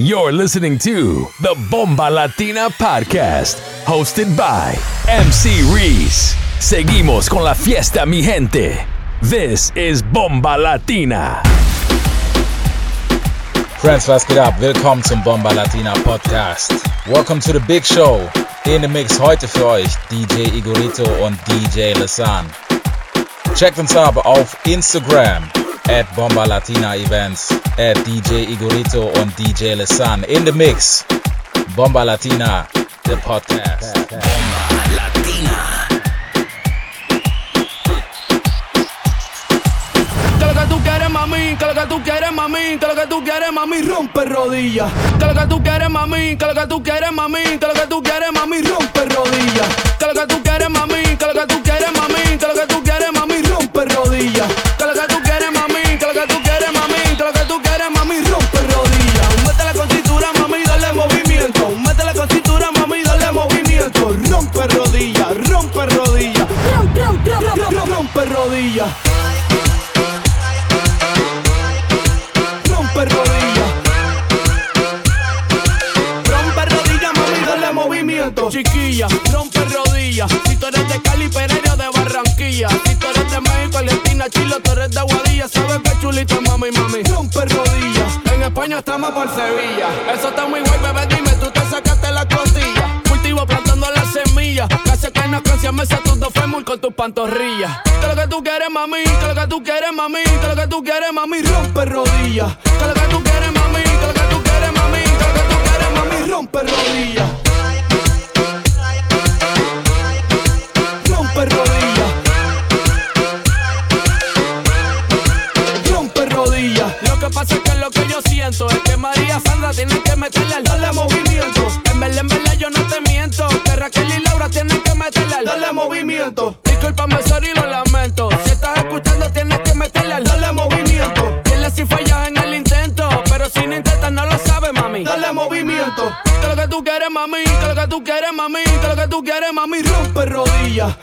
You're listening to the Bomba Latina podcast, hosted by MC Reese. Seguimos con la fiesta, mi gente. This is Bomba Latina. Friends, was geht ab? Willkommen zum Bomba Latina Podcast. Welcome to the big show. In the Mix heute für euch DJ Igorito und DJ Lesan. Checkt uns ab auf Instagram at Bomba Latina Events, at DJ Igorito und DJ Lesan. In the Mix, Bomba Latina, the podcast. Bomba Latina. Mami, que lo que tú quieres, mami, que lo que tú quieres, mami, rompe rodillas. Que lo que tú quieres, mami, que lo que tú quieres, mami, que lo que tú quieres, mami, rompe rodillas. Que lo que tú quieres, mami, rodillas. rompe rodillas. Rompe rodillas, mami, dale movimiento. Chiquilla, rompe rodillas. Si tú eres de Cali, Pereira de Barranquilla. Si tú eres de México, Argentina, Chile, tú eres de Aguadilla. Sabes que chulito, mami, mami. Rompe rodillas. En España estamos por Sevilla. Eso está muy guay, bebé, Casi que no canción me tu dos fémur con tus pantorrillas. Que lo que tú quieres, mami, que lo que tú quieres, mami, que lo que tú quieres, mami, rompe rodillas. Que lo que tú quieres, mami, que lo que tú quieres, mami, que lo que tú quieres, mami, rompe rodillas. Rompe rodillas. Rompe rodillas. Lo que pasa es que lo que yo siento es que María Sandra tiene que meterle al darle movimiento. Movimiento. Discúlpame, sorry, lo lamento. Si estás escuchando, tienes que meterle al darle movimiento. Dile si fallas en el intento. Pero si no intentas, no lo sabes, mami. Dale movimiento. Que lo que tú quieres, mami. Que lo que tú quieres, mami. Que lo que tú quieres, mami. Rompe rodillas.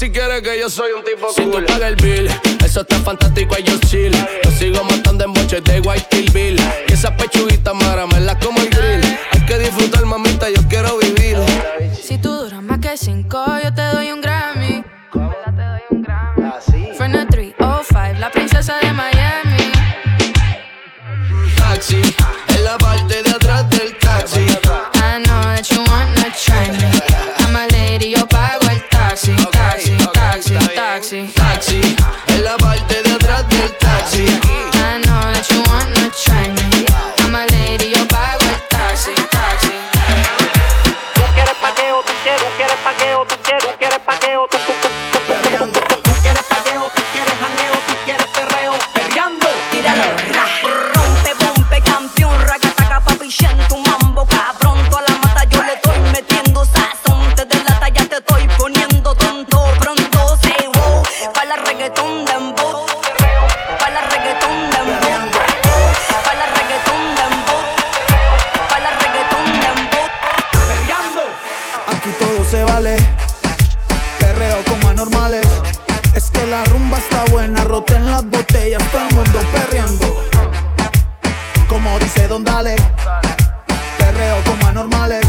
Si quieres que yo soy un tipo Si cool. tú pagas el bill, eso está fantástico, ahí yo chill. Yo sigo matando en boches de White Kill Bill. Y esa pechuguita mara, me la como el grill. Hay que disfrutar, mamita, yo quiero vivir. Si tú duras más que cinco, Perreo como anormales.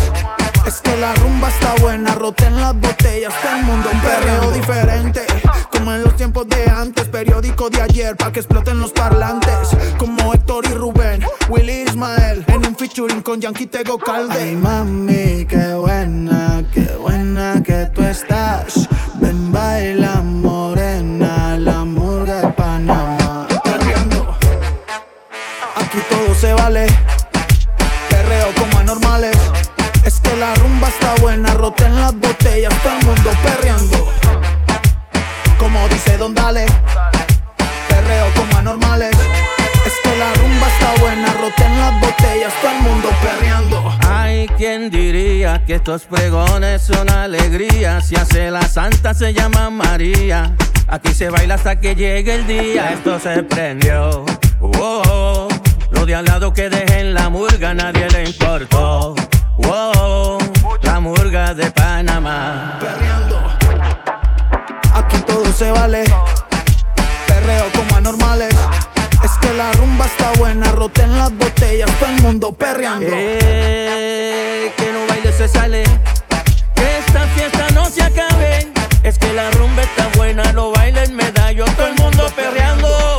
Es que la rumba está buena, roten las botellas, todo el mundo un perreo diferente. Como en los tiempos de antes, periódico de ayer, pa' que exploten los parlantes. Como Héctor y Rubén, Willy Ismael, en un featuring con Yankee Tego Calde. Ay, mami, qué buena, qué buena que tú estás. Ven, baila buena, roten las botellas, todo el mundo perreando. Como dice Don Dale. Perreo como anormales. Es que la rumba está buena, roten las botellas, todo el mundo perreando. Ay, ¿quién diría que estos pregones son alegría? Si hace la santa se llama María. Aquí se baila hasta que llegue el día. Esto se prendió. Wow. Lo de al lado que dejen la murga, nadie le importó. Wow. Murga de Panamá. perreando. Aquí todo se vale. Perreo como anormales. Es que la rumba está buena, roten las botellas, todo el mundo perreando. Eh, que no baile se sale. Que esta fiesta no se acabe. Es que la rumba está buena, no bailen medallo, todo el mundo perreando.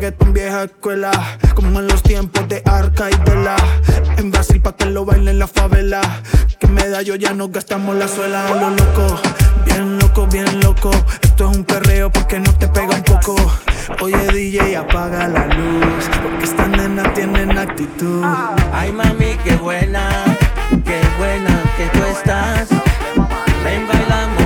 Un reggaetón vieja escuela, como en los tiempos de Arca y de la. En Brasil pa' que lo bailen la favela. Que medallo ya nos gastamos la suela a lo loco. Bien loco, bien loco. Esto es un perreo porque no te pega un poco. Oye DJ, apaga la luz. Porque estas nenas tienen actitud. Ay mami, qué buena, qué buena que tú estás. Ven baila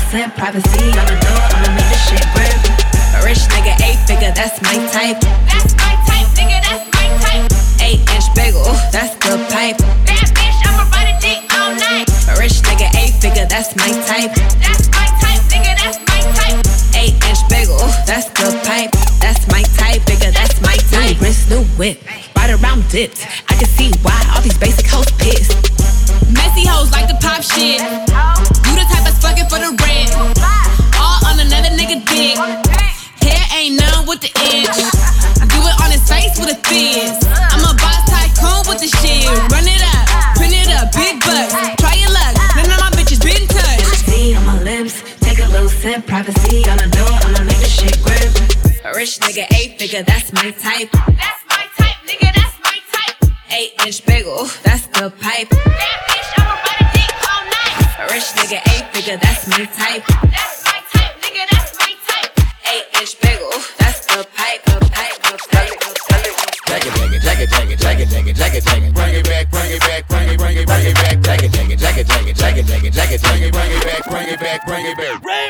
percent privacy. I'ma do it, I'ma make this shit grip. A rich nigga, eight figure, that's my type. That's my type, nigga, that's my type. Eight inch bagel, that's the pipe. Bad bitch, I'ma ride a dick all night. A rich nigga, eight figure, that's my type. That's my type, nigga, that's my type. Eight inch bagel, that's the pipe. That's my type, nigga, that's my type. New wrist, new whip, right around dips. I can see why all these basic hoes pissed. Messy hoes like to pop shit type of fucking for the rent. All on another nigga dick. Hair ain't none with the itch. Do it on his face with a fist. I'm a boss tycoon with the shit. Run it up, print it up, big bucks. Try your luck, none of my bitches been touched. See on my lips, take a little sip. Privacy on the door, on the nigga shit grip. A rich nigga, eight figure, that's my type. That's my type, nigga, that's my type. Eight inch bagel, that's the pipe. That bitch, I'ma ride a dick all night. A rich nigga, eight nigga, that's my type. That's my type, nigga, that's my type. Eight inch bagel, that's the pipe, the pipe, the pipe, the pipe. Jagged, jagged, jagged, jagged, jagged, jagged, jagged, jagged. Bring it back, bring it back, bring it, bring it, bring it back. Jagged, jagged, jagged, jagged, jagged, jagged, jagged, jagged. Bring it back, bring it back, bring it back.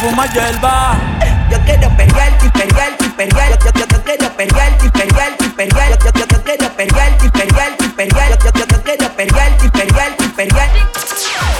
fuma hierba. Yo quiero perrear, perrear, perrear. Yo, yo, yo quiero perrear, perrear, perrear. Yo, yo, yo quiero perrear, perrear, perrear. Yo, yo, yo quiero perrear, perrear, perrear.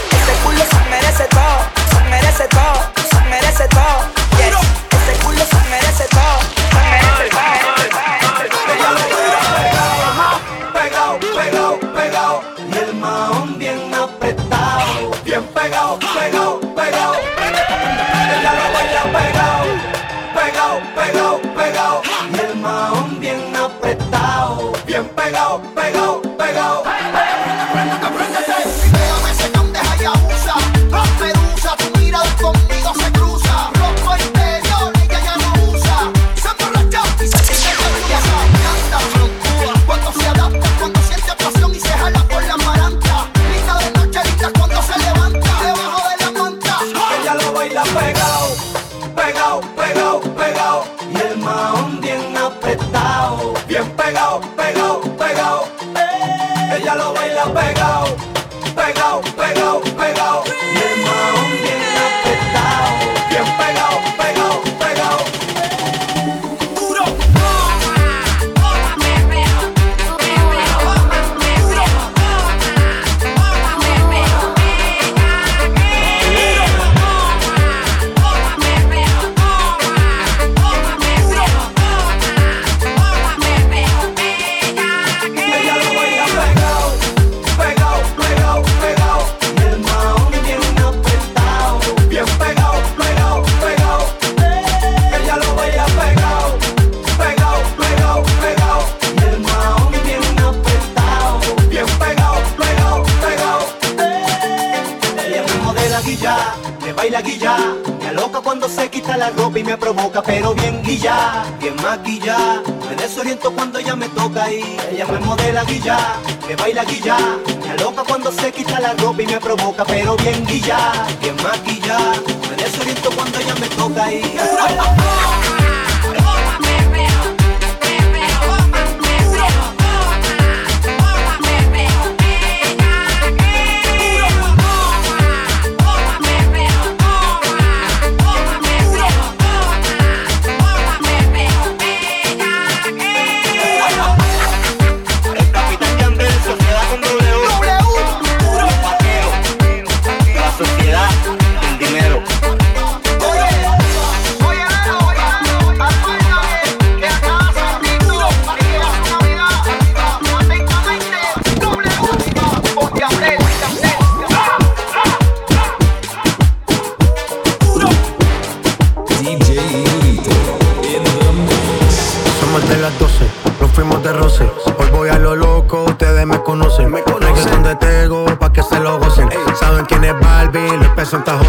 Santa José.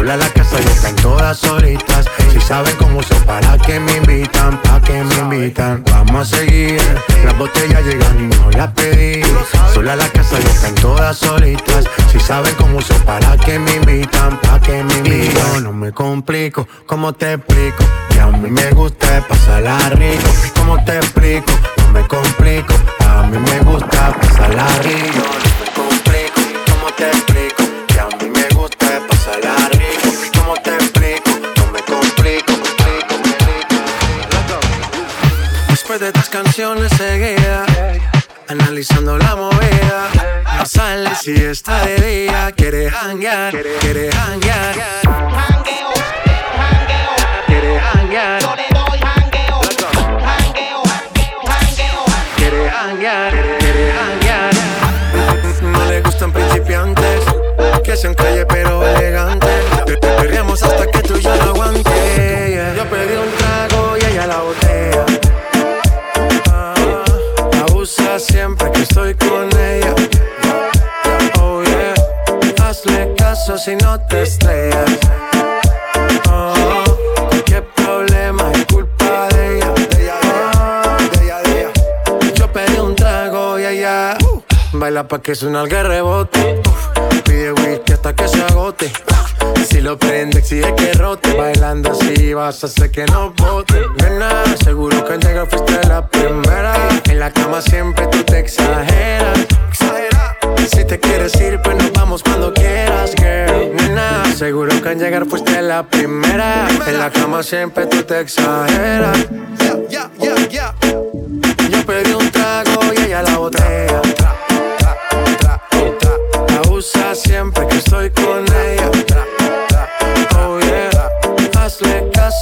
Sola la casa ya están todas solitas. Si saben cómo se para que me invitan, pa' que me invitan. Vamos a seguir, las botellas llegan y no las pedí. Sola la casa ya están todas solitas. Si saben cómo se para que me invitan, pa' que me invitan. Yo no me complico, ¿cómo te explico? Que a mí me gusta pasarla rico. ¿Cómo te explico? No me complico. A mí me gusta pasarla rico. No me complico, ¿cómo te explico? De estas canciones seguía Analizando la movida. No sale si está de día Quiere hanguear, quiere hanguear. Quiere hanguear. Quiere hanguear, quiere hanguear. No le gustan principiantes Que sean calle pero elegantes. Te Perreamos hasta que tú y yo no aguante yeah. Yo pedí un trago y ella la botella siempre que estoy con ella. Oh yeah. Hazle caso si no te estrellas. Oh, qué problema es culpa de ella. Ah, Yo pedí un trago y ella uh, Baila pa' que suena el rebote. Uf, Pide whisky hasta que se agote Si lo prende exige que rote. Bailando así vas a hacer que no bote. Nena, seguro que al llegar fuiste la primera. En la cama siempre tú te exageras. Si te quieres ir pues nos vamos cuando quieras, girl. Nena, seguro que al llegar fuiste la primera. En la cama siempre tú te exageras. Yo pedí un trago y ella la botella Abusa siempre que estoy con ella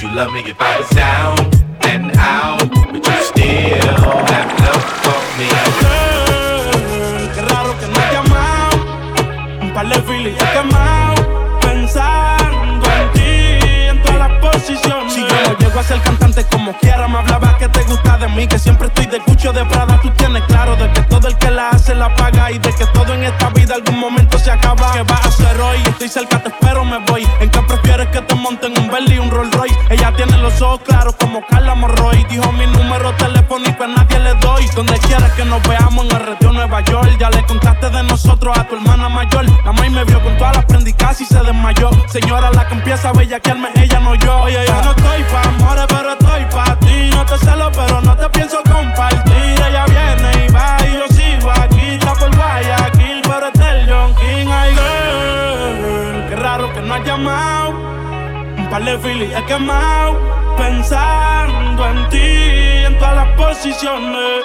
Would you love me if I was down and out? Would you still have love for me? Qué raro que no has llamado. Un par de filis he quemado. Pensando en ti, en todas las posiciones. Si yo no llego a ser cantante como quiera, me hablaba gusta de mí. Que siempre estoy de cucho de Prada. Tú tienes claro de que todo el que la hace la paga. Y de que todo en esta vida algún momento se acaba. ¿Qué vas a hacer hoy? Estoy cerca, te espero, me voy. ¿En qué prefieres que te monten un Bentley y un Rolls Royce? Ella tiene los ojos claros como Carla Morroy. Dijo mi número telefónico a nadie le doy. Donde quieras que nos veamos en el retiro Nueva York. Ya le contaste de nosotros a tu hermana mayor. La maíz me vio con todas las prendicas y se desmayó. Señora, la que empieza a bellaquearme, ella no yo. Oye, yo no estoy pa' amores, pero estoy pa' ti. No te celo, pero no te pienso compartir. Ella viene y va y yo sigo aquí. Está por Guayaquil, pero este es el John King. Ay, qué raro que no has llamado. Un par de filis he quemado. Pensando en ti, en todas las posiciones.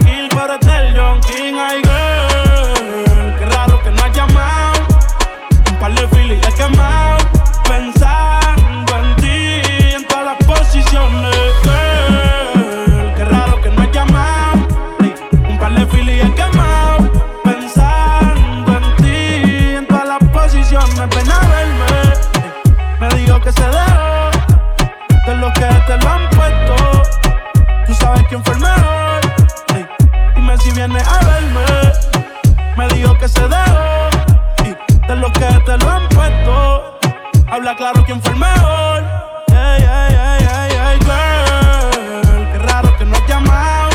Habla claro quién fue el mejor. Ey, ey, ey, ey, ey, girl. Qué raro que no has llamado.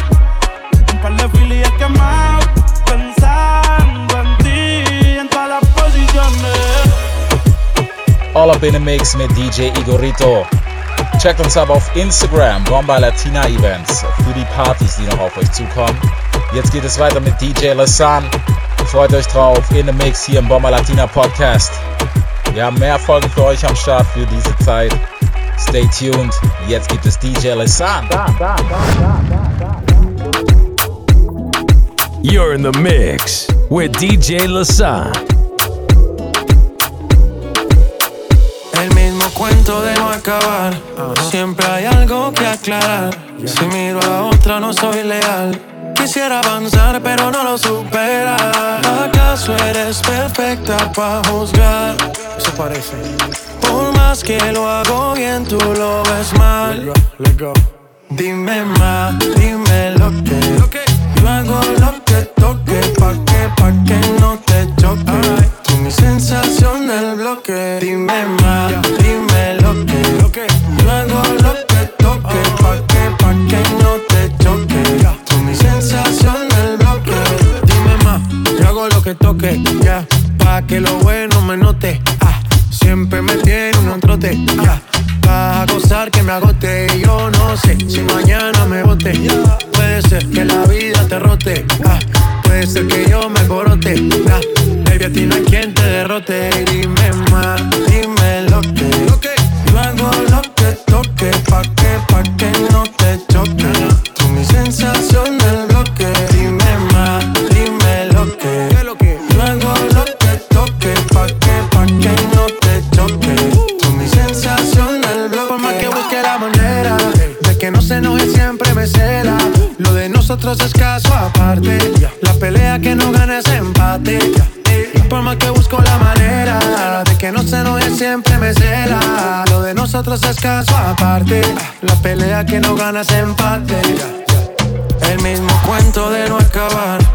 Un par de filis quemado. Pensando en ti en todas las posiciones. All up in the mix mit DJ Igorito. Checkt uns ab auf Instagram, Bomba Latina Events, für die Partys, die noch auf euch zukommen. Jetzt geht es weiter mit DJ Lasan. Freut euch drauf, in the Mix hier im Bomba Latina Podcast. Wir haben mehr Folgen für euch am Start für diese Zeit. Stay tuned. Jetzt gibt es DJ Lasan. You're in the mix with DJ Lasan. El mismo cuento de no acabar. Siempre hay algo que aclarar. Si miro a otra, no soy leal. Quisiera avanzar, pero no lo supera. ¿Acaso eres perfecta para juzgar? Eso parece. Por más que lo hago bien, tú lo ves mal. Dime más, dime lo que. Yo hago lo que toque, pa' que, pa' que no te choque. Tú mi sensación del bloque. Dime más, dime lo que. Yo hago lo que toque, pa' que, pa' que no te choque. Tú mi sensación del bloque. Dime más, yo hago lo que toque, ya. Pa' que lo bueno. Siempre me tiene un trote, ya. Vas a gozar que me agote y yo no sé si mañana me bote. Puede ser que la vida te rote, ah. Puede ser que yo me corote, ah. Baby, a no hay quien te derrote. Pelea que no gana es empate. Por más que busco la manera de que no se enoje siempre me cela. Lo de nosotros es caso aparte. La pelea que no gana es empate. El mismo cuento de no acabar.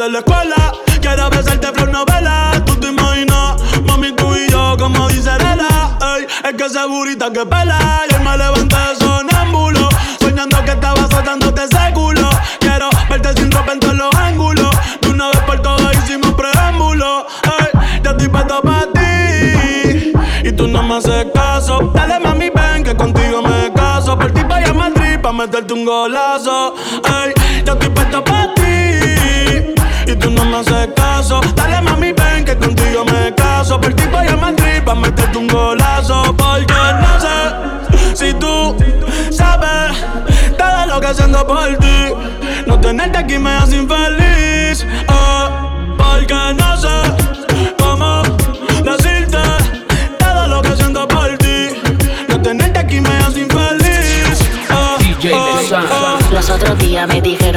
De la escuela. Quiero besarte flor novela. Tú te imaginas, mami, tú y yo, como dice Lela. Ey, es que esa burita que pela. Y me levanté sonámbulo. Soñando que estaba soltándote ese culo. Quiero verte sin ropa en todos los ángulos. De una vez por todas hicimos preámbulo. Ey, yo estoy puesto para ti. Y tú no me haces caso. Dale, mami, ven que contigo me caso. Por ti vaya a Madrid pa' meterte un golazo.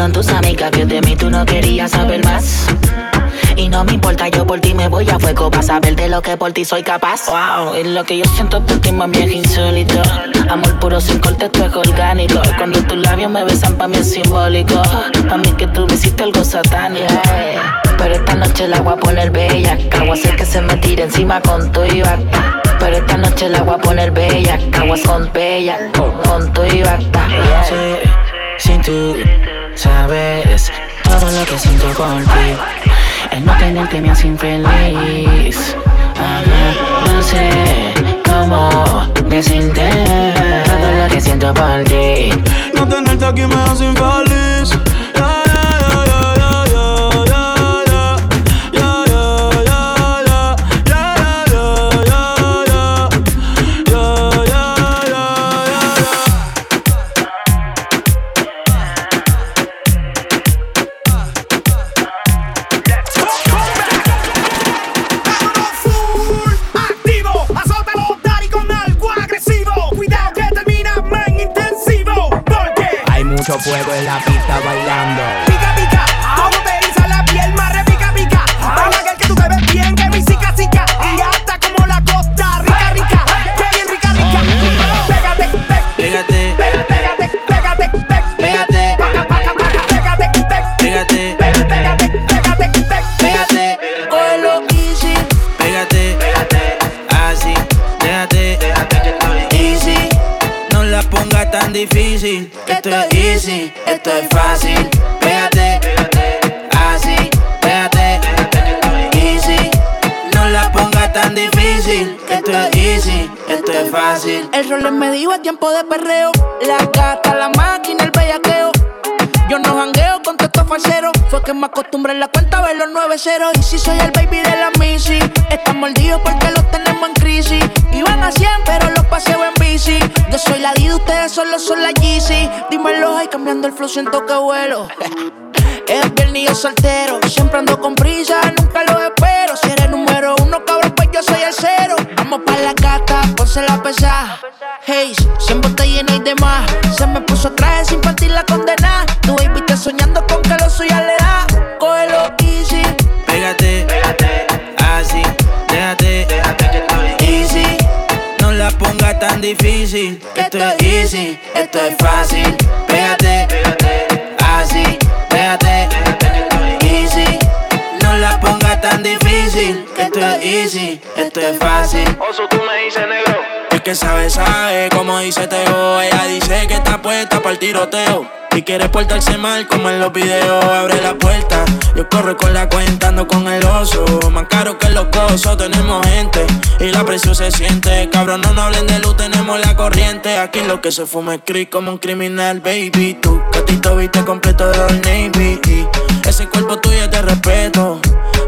Dijeron tus amigas que de mí tú no querías saber más. Y no me importa, yo por ti me voy a fuego para saber de lo que por ti soy capaz. Wow, es lo que yo siento por ti, mami, es insólito. Amor puro sin corte, esto es orgánico. Cuando tus labios me besan, pa' mí es simbólico. Pa' mí que tú me hiciste algo satánico. Pero esta noche la voy a poner bella. A hacer que se me tire encima con tu y bata. Pero esta noche la voy a poner bella. Caguas con bella, con tu y bata. Sí, sin tú sabes todo lo que siento por ti. El no tenerte me hace infeliz. Ajá, no sé cómo decirte todo lo que siento por ti. No tenerte aquí me hace infeliz. Fuego en la pista bailando. pica, pica, como te hizo la piel más repica, pica. Para aquel que tú te ves bien, que mi cica, cica. Y hasta como la costa rica, rica. Que bien rica, rica. Pégate, Pégate, pégate, pégate, pégate, pégate, paca, paca, paca. Pégate, pégate, pégate, pégate, pégate, Cógelo easy, pégate, así, déjate, easy. No la pongas tan difícil, esto es easy, esto es fácil. Pégate, así, déjate, easy. No la pongas tan difícil, esto es easy, esto es fácil. El rol me dijo a tiempo de perreo. La gata, la máquina, el bellaqueo. Yo no jangueo con estos falseros. Fue que me acostumbré en la cuenta a ver los nueve ceros. Y si soy el baby de la Missy, están mordidos porque los tenemos en crisis. Iban a 100, pero los paseo en bici. Yo soy la D, ustedes solo son la Yeezy. Dímelo, ay, cambiando el flow, siento que vuelo. Es viernes y yo soltero. Siempre ando con prisa, nunca lo espero. Si eres número uno, cabrón, pues yo soy el cero. Vamos pa' la gata, ponse la pesada. Hey, siempre está llena y demás. Se me puso traje sin partir la condena. Tu baby está soñando con que lo suya le da. Cógelo easy. Pégate, así, déjate, easy. No la pongas tan difícil, esto es easy, esto es fácil. Pégate, así, déjate, easy. No la pongas tan difícil, esto es easy, esto es fácil. Oso, tú me dices negro. Que sabe, sabe, como dice Teo. Ella dice que está puesta para el tiroteo. Y quiere portarse mal como en los videos. Abre la puerta, yo corro con la cuenta, ando con el oso. Más caro que los cosos, tenemos gente. Y la presión se siente. Cabrón, no nos hablen de luz, tenemos la corriente. Aquí lo que se fuma es creep como un criminal, baby. Tu gatito viste completo de Old Navy. Ese cuerpo tuyo te respeto.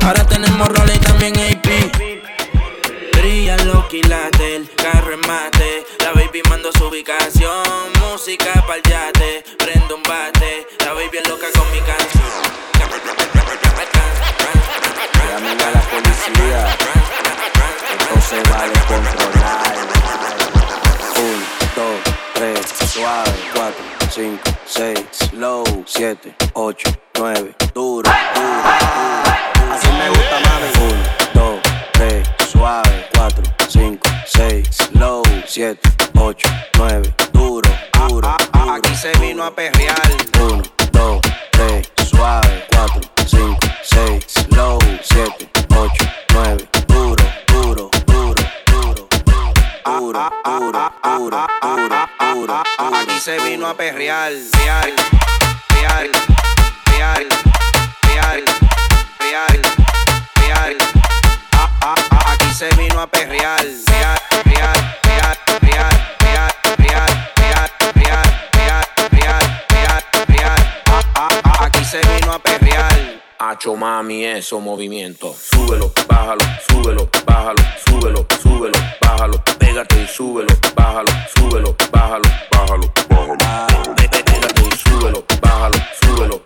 Ahora tenemos roles y también AP. Brilla lo quilate, ubicación, música pa'l yate. Prendo un bate, la baby es loca con mi canción. Llamen a la policía. Esto se va a descontrolar. Un, dos, tres, suave, cuatro, cinco, seis, slow, siete, ocho, nueve, duro, duro, duro. Así me gusta, mami. Un, dos, tres, suave, cuatro, cinco, seis, slow, siete, ocho, a. Uno, dos, tres, suave. Cuatro, cinco, seis, low. Siete, ocho, nueve, duro, duro, duro, duro. Duro, duro, duro, duro, duro. Aquí se vino a perrear. Real, real, real, real, real, real. Aquí se vino a perrear. Real. Mami, eso movimiento. Súbelo, bájalo, súbelo, bájalo, súbelo, súbelo, bájalo. Pégate y súbelo, bájalo, súbelo, bájalo, bájalo, bájalo. Pégate y súbelo, bájalo, súbelo,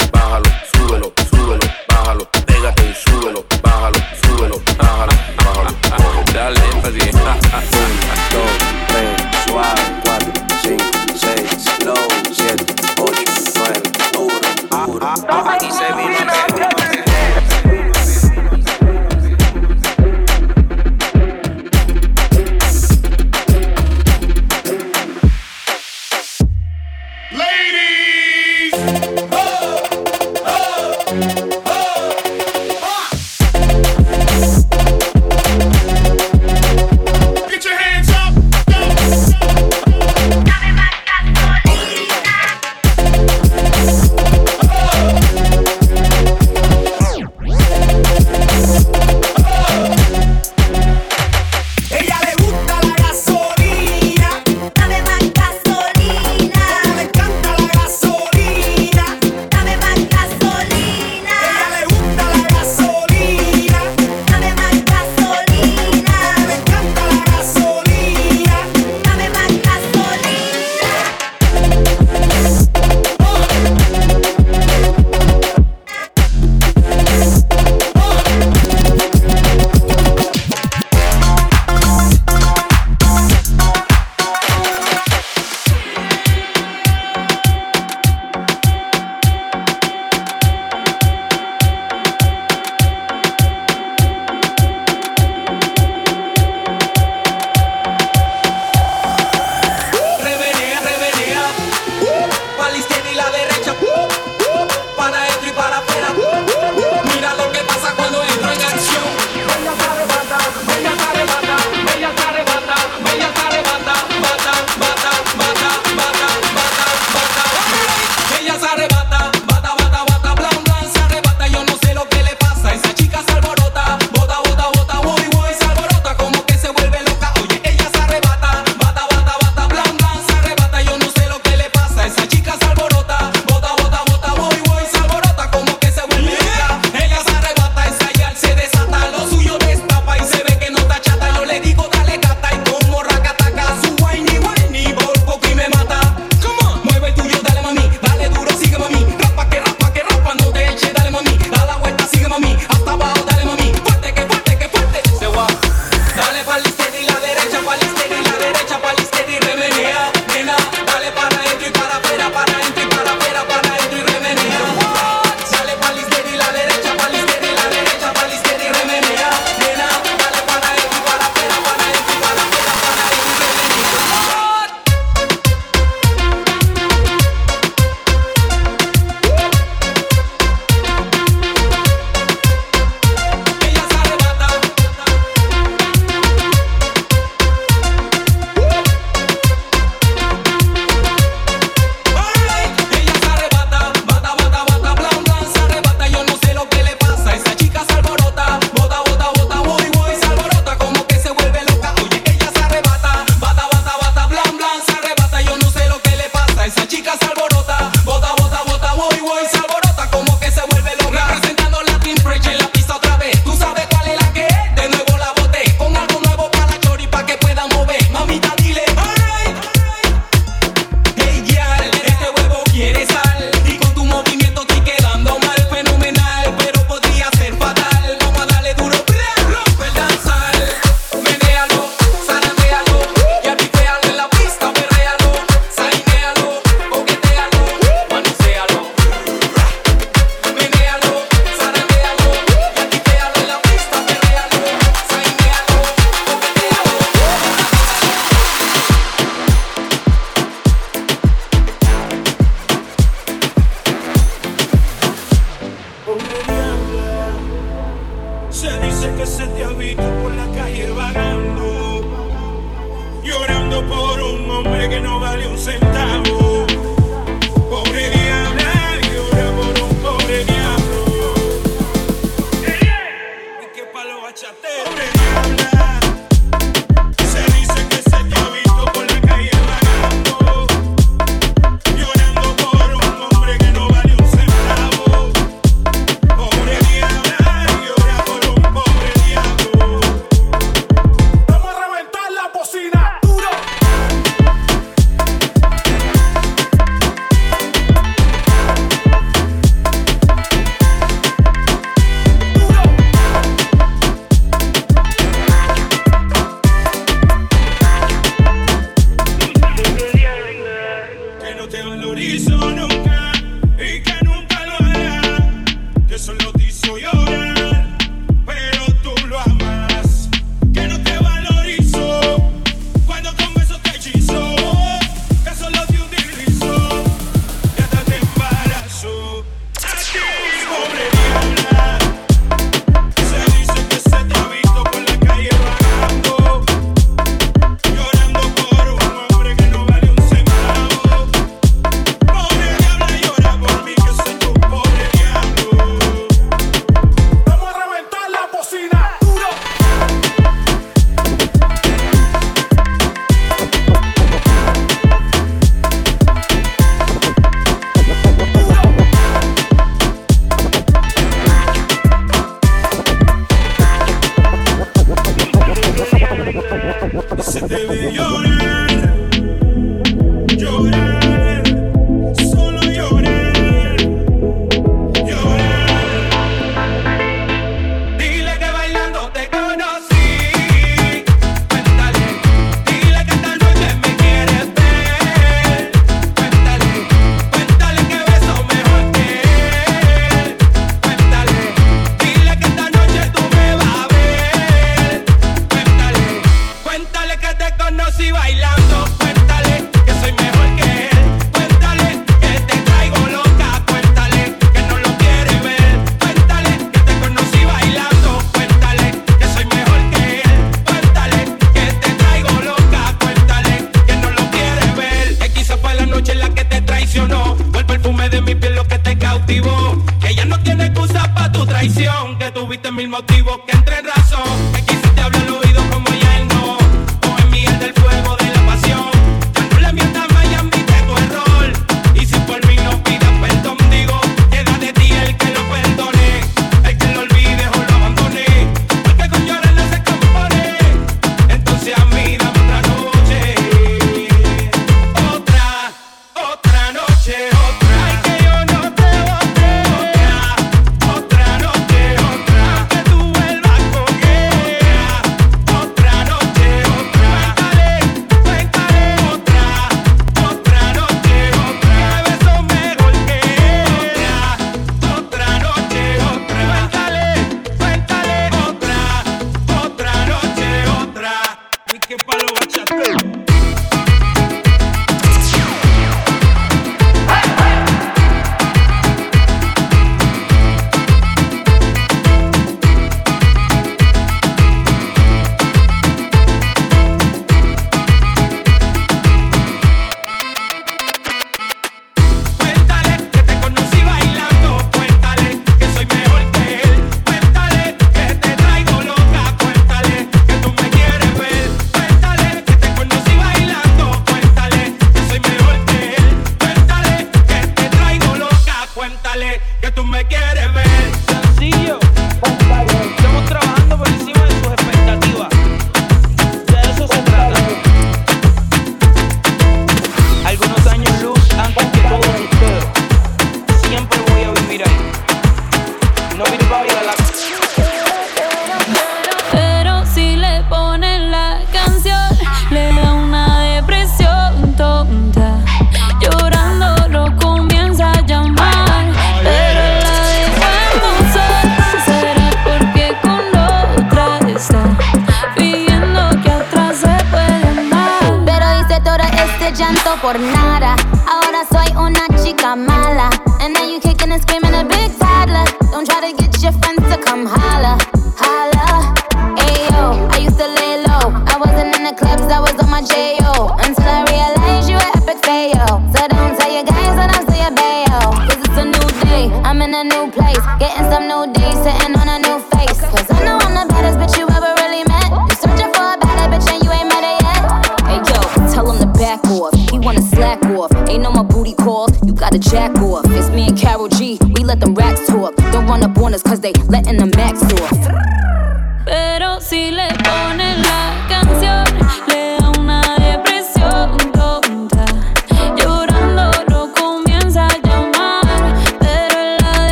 que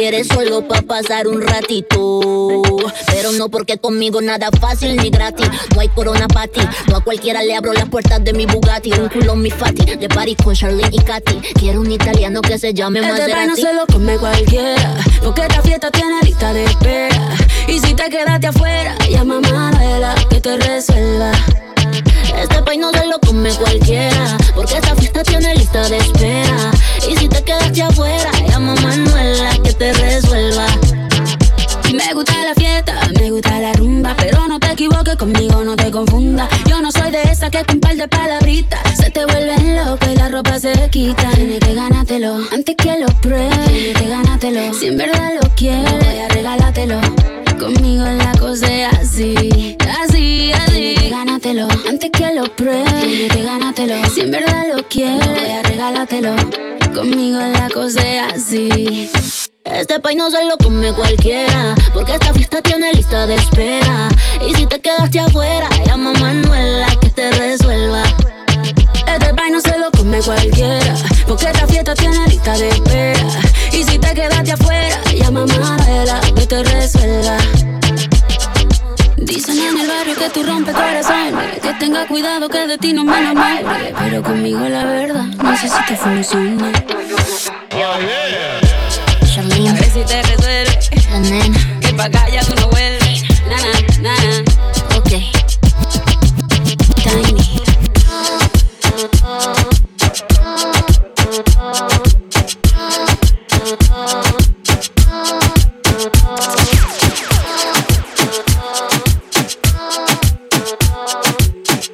quieres solo pa' pasar un ratito. Pero no porque conmigo nada fácil ni gratis. No hay corona pa' ti. No a cualquiera le abro las puertas de mi Bugatti. Un culo mi fati. De París con Charlene y Katy. Quiero un italiano que se llame Este país no Maserati. se lo come cualquiera, porque esta fiesta tiene lista de espera. Y si te quedaste afuera, llama a Manuela que te resuelva. Este país no se lo come cualquiera, porque esta fiesta tiene lista de espera. Y si te quedaste afuera, llama que con un par de palabritas se te vuelven loca y la ropa se quita. Tienes que ganártelo antes que lo pruebes. Tienes que ganártelo si en verdad lo quieres. Voy a regalártelo. Conmigo la cosa es así, así, así. Tienes que ganártelo antes que lo pruebes. Tienes que ganártelo si en verdad lo quieres. Voy a regalártelo. Conmigo la cosa es así. Este país no se lo come cualquiera, porque esta fiesta tiene lista de espera. Y si te quedaste afuera, llama a Manuela que te resuelva. Este país no se lo come cualquiera, porque esta fiesta tiene lista de espera. Y si te quedaste afuera, llama a Manuela que te resuelva. Dicen en el barrio que tú rompes corazones, que tenga cuidado que de ti no me enamore. Pero conmigo la verdad, no sé si te funciona. Charlene, A ver si te resuelve, la nena, que pa' acá ya tú no vuelves. Nana, nana, ok. tiny.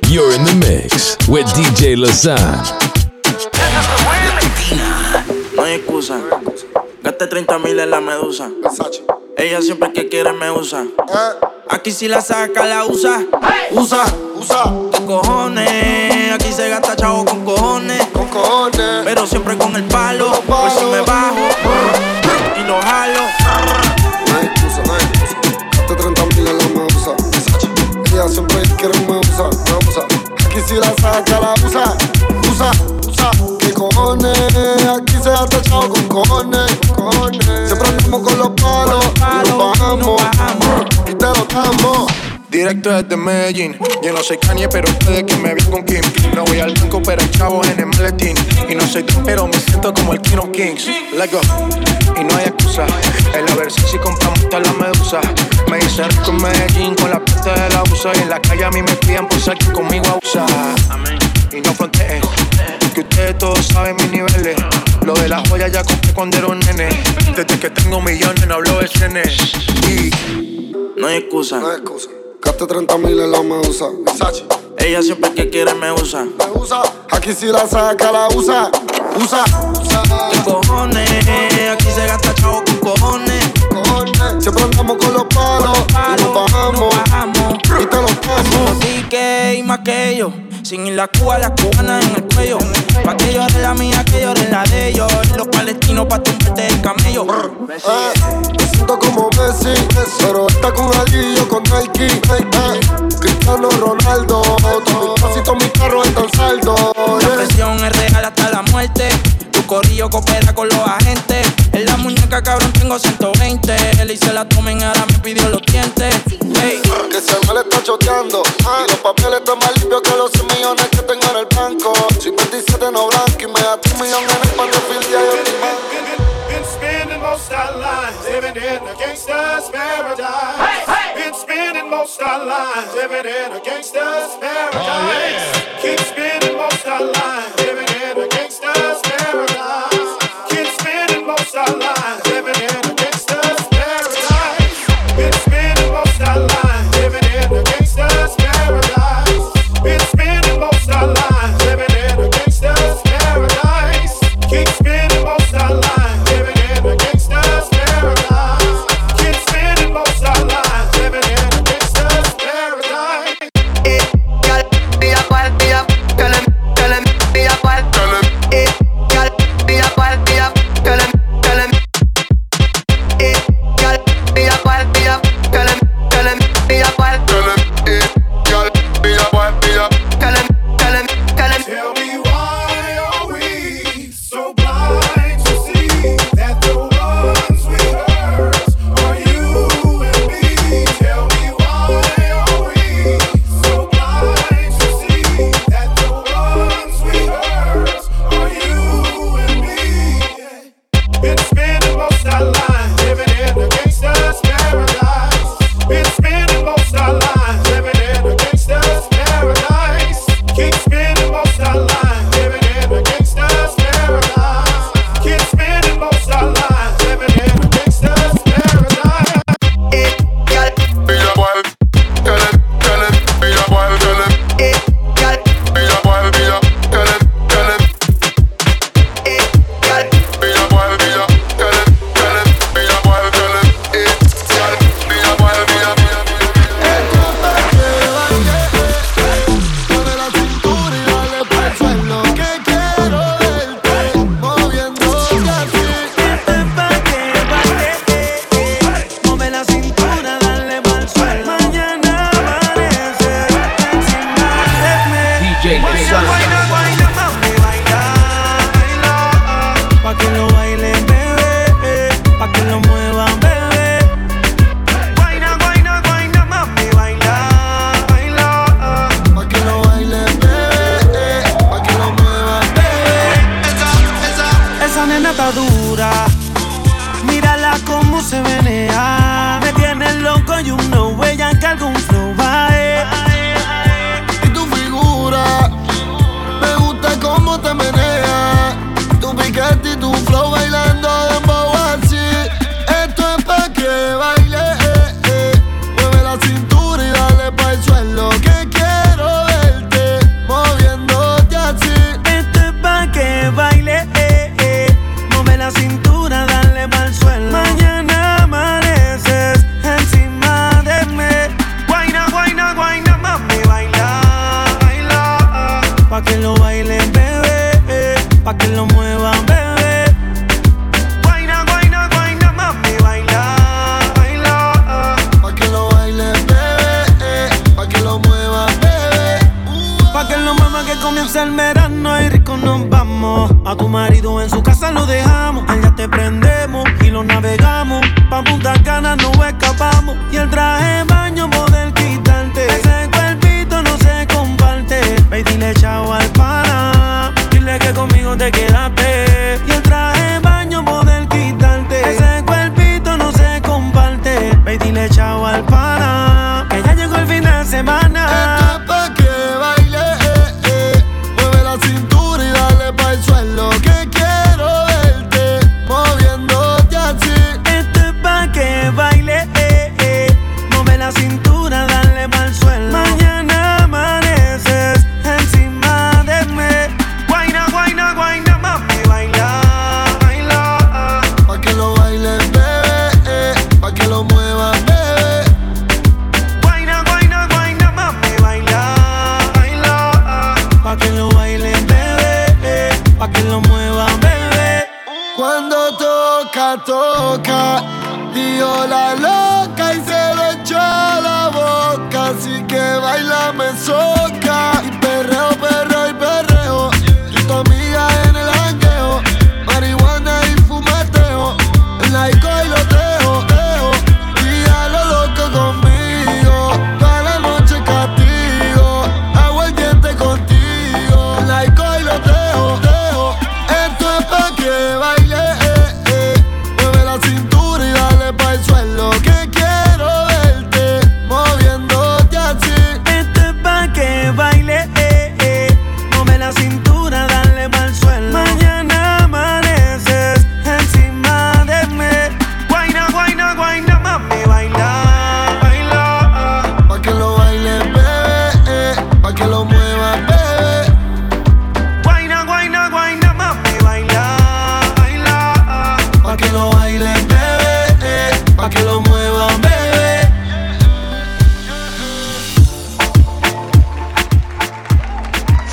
You're in the mix with DJ Lasan. No hay excusa. Gaste 30 mil en la medusa. Ella siempre que quiere me usa. Aquí si la saca, la usa. Usa, usa. Con cojones. Aquí se gasta chavo con cojones. Con cojones. Pero siempre con el palo. Por si me bajo. Y lo jalo. No hay excusa, no hay excusa. Gaste 30 mil en la medusa. Ella siempre quiere me usa, me usa. Aquí si la saca, la usa. Usa, usa. ¿Qué cojones? Aquí se ha tachado con directo desde Medellín. Yo no soy Kanye, pero ustedes que me ven con Kim. No voy al banco, pero hay chavos en el maletín. Y no soy Kim, pero me siento como el Kino Kings. Let go, y no hay excusa. El haber si compramos hasta la medusa. Me hice rico en Medellín con la pista de la USA. Y en la calle a mí me piden por salir conmigo a usar. Y no fronteen, que ustedes todos saben mis niveles. Lo de las joyas ya compré cuando era un nene. Desde que tengo millones no hablo de cene. Y no hay excusa. No hay excusa. Gaste 30 mil en la medusa. Ella siempre que quiere me usa. Me usa. Aquí si la saca, la usa. Usa. usa. Cojones. Aquí se gasta chavo con cojones unicornio. Siempre andamos con los palos, nos bajamos, y te los paso. Así que y más que yo. Sin ir la Cuba, las cubanas en el cuello. Pa' que yo de la mía, que yo de la de ellos. Los palestinos pa' tumbarte el camello. Eh, me siento como Messi, pero está con Adillo, con Nike. Eh, eh. Cristiano Ronaldo, todo mi pasito, mi carro es tan saldo. La presión es real hasta la muerte. Corillo coopera con los agentes. En la muñeca, cabrón, tengo 120. Él y se la tomen, ahora me pidió los dientes. Que se me le está choteando. Ah. Los papeles están más limpios que los 100 millones que tengo en el banco. Soy 27 no blanco y me da un millones en el pan de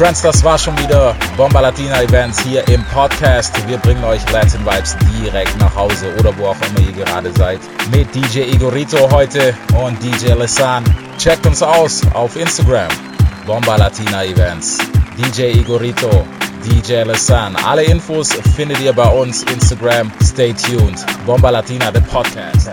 Friends, das war schon wieder Bomba Latina Events hier im Podcast. Wir bringen euch Latin Vibes direkt nach Hause oder wo auch immer ihr gerade seid. Mit DJ Igorito heute und DJ Lesan. Checkt uns aus auf Instagram. Bomba Latina Events. DJ Igorito, DJ Lesan. Alle Infos findet ihr bei uns Instagram. Stay tuned. Bomba Latina, the podcast.